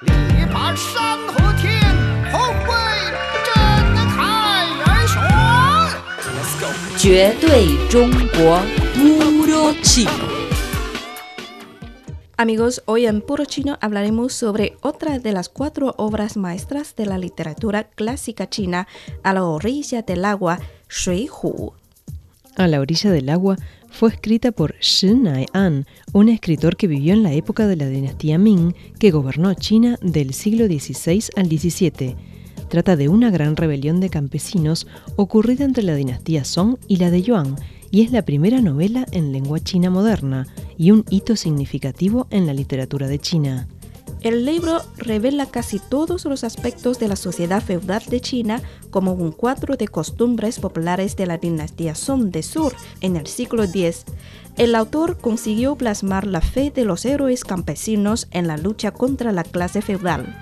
力拔山河天，后会震开元雄。Let's go。绝对中国 Puro Chino. Amigos, hoy en Puro Chino hablaremos sobre otra de las cuatro obras maestras de la literatura clásica china, A la orilla del agua, Shui Hu. A la orilla del agua fue escrita por Shi Nai-an, un escritor que vivió en la época de la dinastía Ming, que gobernó China del siglo XVI al XVII. Trata de una gran rebelión de campesinos ocurrida entre la dinastía Song y la de Yuan, y es la primera novela en lengua china moderna y un hito significativo en la literatura de China. El libro revela casi todos los aspectos de la sociedad feudal de China, como un cuadro de costumbres populares de la dinastía Song de Sur en el siglo X. El autor consiguió plasmar la fe de los héroes campesinos en la lucha contra la clase feudal.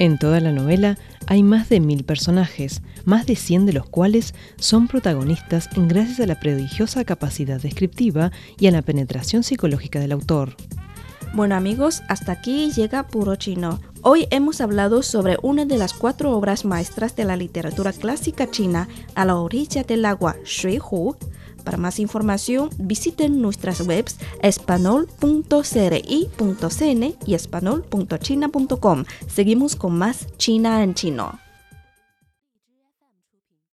En toda la novela hay más de mil personajes, más de 100 de los cuales son protagonistas gracias a la prodigiosa capacidad descriptiva y a la penetración psicológica del autor. Bueno amigos, hasta aquí llega Puro Chino. Hoy hemos hablado sobre una de las cuatro obras maestras de la literatura clásica china, A la orilla del agua, Shui Hu. Para más información, visiten nuestras webs espanol.cri.cn y espanol.china.com. Seguimos con más China en chino.